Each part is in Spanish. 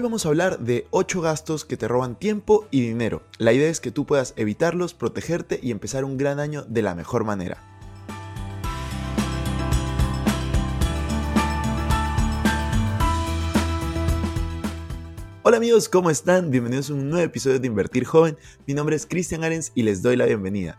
Hoy vamos a hablar de 8 gastos que te roban tiempo y dinero. La idea es que tú puedas evitarlos, protegerte y empezar un gran año de la mejor manera. Hola amigos, ¿cómo están? Bienvenidos a un nuevo episodio de Invertir Joven. Mi nombre es Cristian Arens y les doy la bienvenida.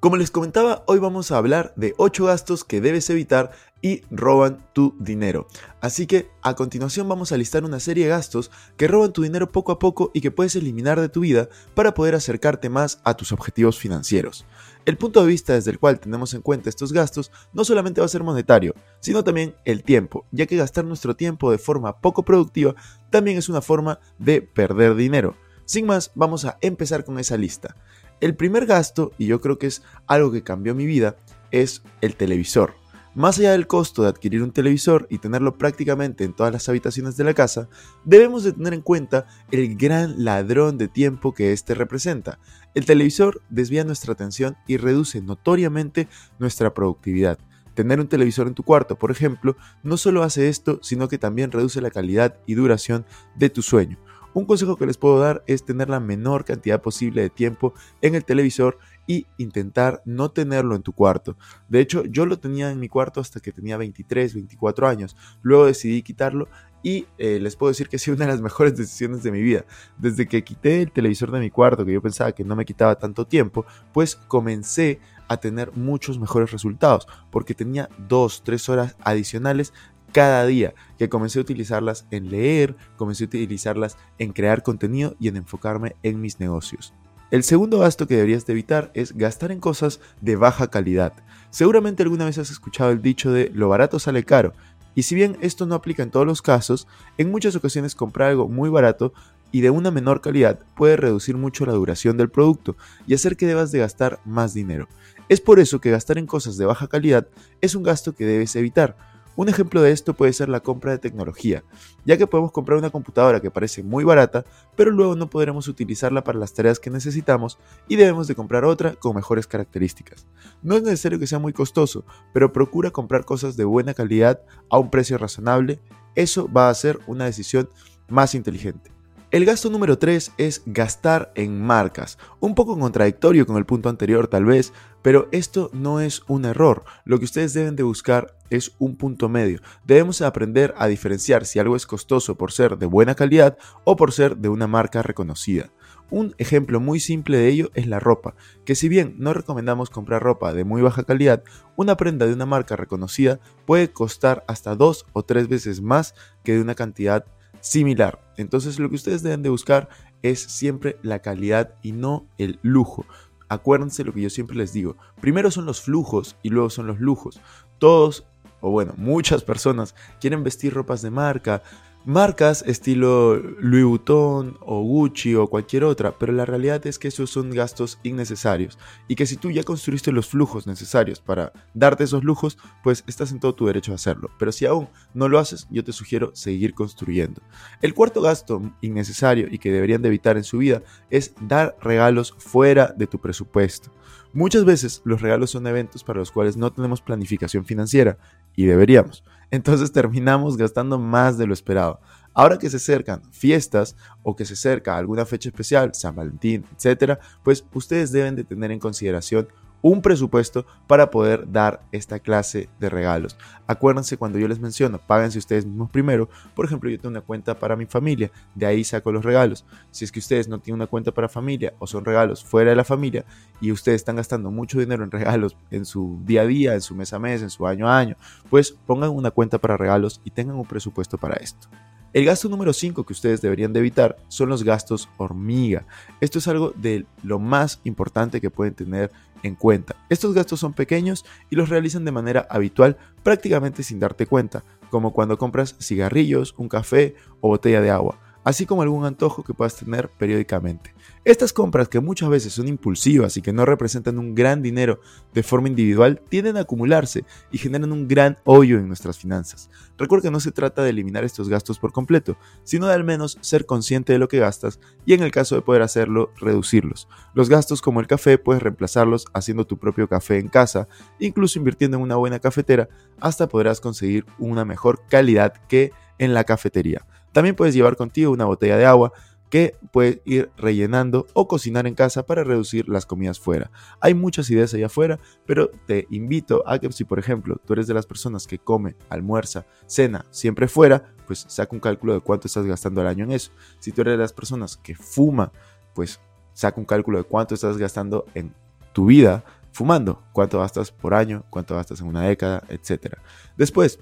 Como les comentaba, hoy vamos a hablar de 8 gastos que debes evitar y roban tu dinero. Así que a continuación vamos a listar una serie de gastos que roban tu dinero poco a poco y que puedes eliminar de tu vida para poder acercarte más a tus objetivos financieros. El punto de vista desde el cual tenemos en cuenta estos gastos no solamente va a ser monetario, sino también el tiempo, ya que gastar nuestro tiempo de forma poco productiva también es una forma de perder dinero. Sin más, vamos a empezar con esa lista. El primer gasto, y yo creo que es algo que cambió mi vida, es el televisor. Más allá del costo de adquirir un televisor y tenerlo prácticamente en todas las habitaciones de la casa, debemos de tener en cuenta el gran ladrón de tiempo que este representa. El televisor desvía nuestra atención y reduce notoriamente nuestra productividad. Tener un televisor en tu cuarto, por ejemplo, no solo hace esto, sino que también reduce la calidad y duración de tu sueño. Un consejo que les puedo dar es tener la menor cantidad posible de tiempo en el televisor y intentar no tenerlo en tu cuarto. De hecho, yo lo tenía en mi cuarto hasta que tenía 23, 24 años. Luego decidí quitarlo y eh, les puedo decir que ha sido una de las mejores decisiones de mi vida. Desde que quité el televisor de mi cuarto, que yo pensaba que no me quitaba tanto tiempo, pues comencé a tener muchos mejores resultados, porque tenía 2, 3 horas adicionales cada día, que comencé a utilizarlas en leer, comencé a utilizarlas en crear contenido y en enfocarme en mis negocios. El segundo gasto que deberías de evitar es gastar en cosas de baja calidad. Seguramente alguna vez has escuchado el dicho de lo barato sale caro, y si bien esto no aplica en todos los casos, en muchas ocasiones comprar algo muy barato y de una menor calidad puede reducir mucho la duración del producto y hacer que debas de gastar más dinero. Es por eso que gastar en cosas de baja calidad es un gasto que debes evitar, un ejemplo de esto puede ser la compra de tecnología, ya que podemos comprar una computadora que parece muy barata, pero luego no podremos utilizarla para las tareas que necesitamos y debemos de comprar otra con mejores características. No es necesario que sea muy costoso, pero procura comprar cosas de buena calidad a un precio razonable, eso va a ser una decisión más inteligente. El gasto número 3 es gastar en marcas. Un poco contradictorio con el punto anterior tal vez, pero esto no es un error. Lo que ustedes deben de buscar es un punto medio. Debemos aprender a diferenciar si algo es costoso por ser de buena calidad o por ser de una marca reconocida. Un ejemplo muy simple de ello es la ropa, que si bien no recomendamos comprar ropa de muy baja calidad, una prenda de una marca reconocida puede costar hasta dos o tres veces más que de una cantidad similar. Entonces lo que ustedes deben de buscar es siempre la calidad y no el lujo. Acuérdense lo que yo siempre les digo. Primero son los flujos y luego son los lujos. Todos, o bueno, muchas personas quieren vestir ropas de marca, marcas estilo Louis Vuitton o Gucci o cualquier otra, pero la realidad es que esos son gastos innecesarios y que si tú ya construiste los flujos necesarios para darte esos lujos, pues estás en todo tu derecho a hacerlo. Pero si aún no lo haces, yo te sugiero seguir construyendo. El cuarto gasto innecesario y que deberían de evitar en su vida es dar regalos fuera de tu presupuesto. Muchas veces los regalos son eventos para los cuales no tenemos planificación financiera y deberíamos. Entonces terminamos gastando más de lo esperado. Ahora que se acercan fiestas o que se acerca alguna fecha especial, San Valentín, etc., pues ustedes deben de tener en consideración un presupuesto para poder dar esta clase de regalos. Acuérdense cuando yo les menciono, páganse ustedes mismos primero. Por ejemplo, yo tengo una cuenta para mi familia, de ahí saco los regalos. Si es que ustedes no tienen una cuenta para familia o son regalos fuera de la familia y ustedes están gastando mucho dinero en regalos en su día a día, en su mes a mes, en su año a año, pues pongan una cuenta para regalos y tengan un presupuesto para esto. El gasto número 5 que ustedes deberían de evitar son los gastos hormiga. Esto es algo de lo más importante que pueden tener en cuenta. Estos gastos son pequeños y los realizan de manera habitual prácticamente sin darte cuenta, como cuando compras cigarrillos, un café o botella de agua así como algún antojo que puedas tener periódicamente. Estas compras que muchas veces son impulsivas y que no representan un gran dinero de forma individual tienden a acumularse y generan un gran hoyo en nuestras finanzas. Recuerda que no se trata de eliminar estos gastos por completo, sino de al menos ser consciente de lo que gastas y en el caso de poder hacerlo, reducirlos. Los gastos como el café puedes reemplazarlos haciendo tu propio café en casa, incluso invirtiendo en una buena cafetera, hasta podrás conseguir una mejor calidad que en la cafetería. También puedes llevar contigo una botella de agua que puedes ir rellenando o cocinar en casa para reducir las comidas fuera. Hay muchas ideas allá afuera, pero te invito a que si por ejemplo tú eres de las personas que come, almuerza, cena siempre fuera, pues saca un cálculo de cuánto estás gastando al año en eso. Si tú eres de las personas que fuma, pues saca un cálculo de cuánto estás gastando en tu vida fumando, cuánto gastas por año, cuánto gastas en una década, etc. Después,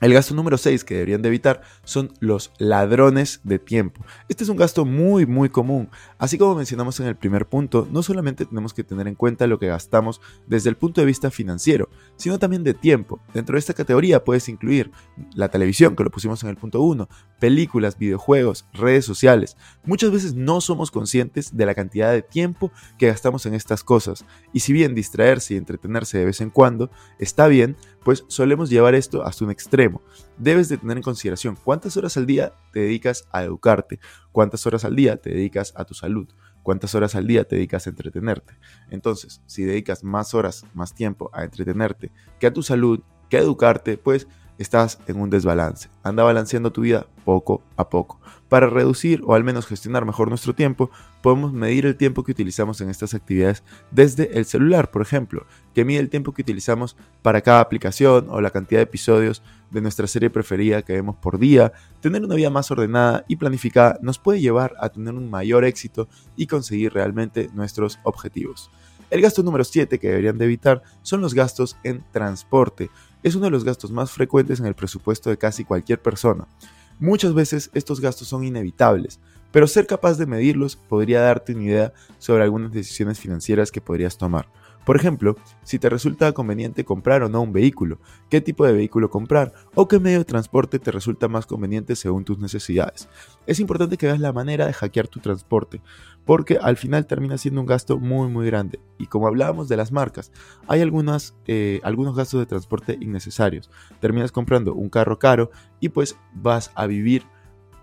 el gasto número 6 que deberían de evitar son los ladrones de tiempo. Este es un gasto muy muy común. Así como mencionamos en el primer punto, no solamente tenemos que tener en cuenta lo que gastamos desde el punto de vista financiero, sino también de tiempo. Dentro de esta categoría puedes incluir la televisión, que lo pusimos en el punto 1, películas, videojuegos, redes sociales. Muchas veces no somos conscientes de la cantidad de tiempo que gastamos en estas cosas. Y si bien distraerse y entretenerse de vez en cuando está bien, pues solemos llevar esto hasta un extremo. Debes de tener en consideración cuántas horas al día te dedicas a educarte, cuántas horas al día te dedicas a tu salud, cuántas horas al día te dedicas a entretenerte. Entonces, si dedicas más horas, más tiempo a entretenerte que a tu salud, que a educarte, pues estás en un desbalance. Anda balanceando tu vida poco a poco. Para reducir o al menos gestionar mejor nuestro tiempo, podemos medir el tiempo que utilizamos en estas actividades desde el celular, por ejemplo, que mide el tiempo que utilizamos para cada aplicación o la cantidad de episodios de nuestra serie preferida que vemos por día. Tener una vida más ordenada y planificada nos puede llevar a tener un mayor éxito y conseguir realmente nuestros objetivos. El gasto número 7 que deberían de evitar son los gastos en transporte. Es uno de los gastos más frecuentes en el presupuesto de casi cualquier persona. Muchas veces estos gastos son inevitables, pero ser capaz de medirlos podría darte una idea sobre algunas decisiones financieras que podrías tomar. Por ejemplo, si te resulta conveniente comprar o no un vehículo, qué tipo de vehículo comprar o qué medio de transporte te resulta más conveniente según tus necesidades. Es importante que veas la manera de hackear tu transporte, porque al final termina siendo un gasto muy muy grande. Y como hablábamos de las marcas, hay eh, algunos gastos de transporte innecesarios. Terminas comprando un carro caro y pues vas a vivir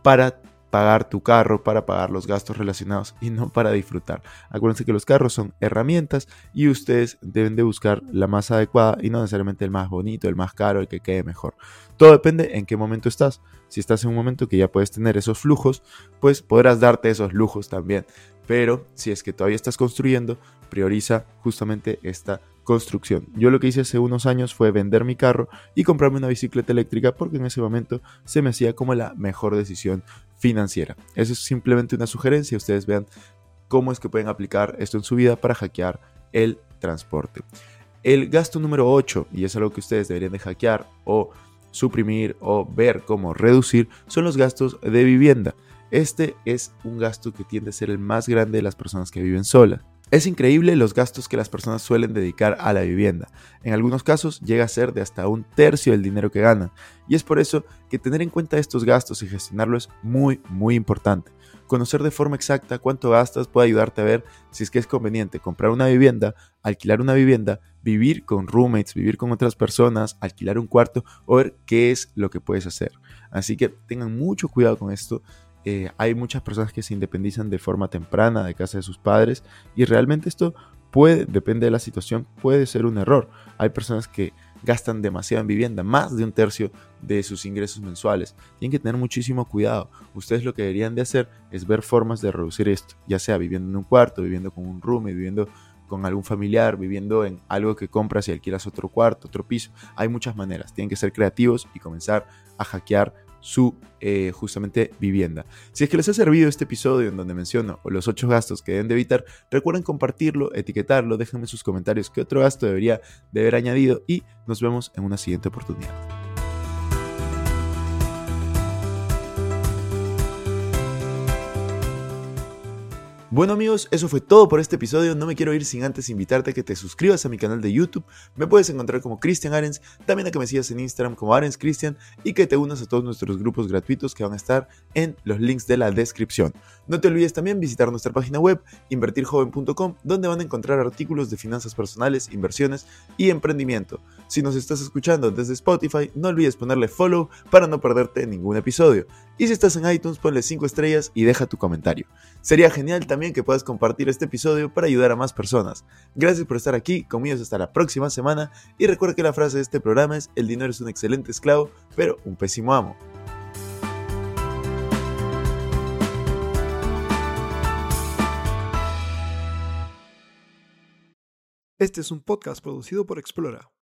para pagar tu carro, para pagar los gastos relacionados y no para disfrutar. Acuérdense que los carros son herramientas y ustedes deben de buscar la más adecuada y no necesariamente el más bonito, el más caro, el que quede mejor. Todo depende en qué momento estás. Si estás en un momento que ya puedes tener esos flujos, pues podrás darte esos lujos también. Pero si es que todavía estás construyendo, prioriza justamente esta construcción. Yo lo que hice hace unos años fue vender mi carro y comprarme una bicicleta eléctrica porque en ese momento se me hacía como la mejor decisión financiera. Eso es simplemente una sugerencia, ustedes vean cómo es que pueden aplicar esto en su vida para hackear el transporte. El gasto número 8, y es algo que ustedes deberían de hackear o suprimir o ver cómo reducir, son los gastos de vivienda. Este es un gasto que tiende a ser el más grande de las personas que viven solas. Es increíble los gastos que las personas suelen dedicar a la vivienda. En algunos casos llega a ser de hasta un tercio del dinero que ganan. Y es por eso que tener en cuenta estos gastos y gestionarlo es muy, muy importante. Conocer de forma exacta cuánto gastas puede ayudarte a ver si es que es conveniente comprar una vivienda, alquilar una vivienda, vivir con roommates, vivir con otras personas, alquilar un cuarto o ver qué es lo que puedes hacer. Así que tengan mucho cuidado con esto eh, hay muchas personas que se independizan de forma temprana de casa de sus padres y realmente esto puede, depende de la situación, puede ser un error. Hay personas que gastan demasiado en vivienda, más de un tercio de sus ingresos mensuales. Tienen que tener muchísimo cuidado. Ustedes lo que deberían de hacer es ver formas de reducir esto, ya sea viviendo en un cuarto, viviendo con un room, viviendo con algún familiar, viviendo en algo que compras y alquilas otro cuarto, otro piso. Hay muchas maneras, tienen que ser creativos y comenzar a hackear su eh, justamente vivienda. Si es que les ha servido este episodio en donde menciono los 8 gastos que deben de evitar, recuerden compartirlo, etiquetarlo, déjenme sus comentarios qué otro gasto debería de haber añadido y nos vemos en una siguiente oportunidad. Bueno amigos, eso fue todo por este episodio. No me quiero ir sin antes invitarte a que te suscribas a mi canal de YouTube. Me puedes encontrar como Cristian Arens, también a que me sigas en Instagram como Arens Cristian y que te unas a todos nuestros grupos gratuitos que van a estar en los links de la descripción. No te olvides también visitar nuestra página web invertirjoven.com donde van a encontrar artículos de finanzas personales, inversiones y emprendimiento. Si nos estás escuchando desde Spotify, no olvides ponerle follow para no perderte ningún episodio. Y si estás en iTunes, ponle 5 estrellas y deja tu comentario. Sería genial también que puedas compartir este episodio para ayudar a más personas. Gracias por estar aquí, conmigo hasta la próxima semana y recuerda que la frase de este programa es el dinero es un excelente esclavo, pero un pésimo amo. Este es un podcast producido por Explora.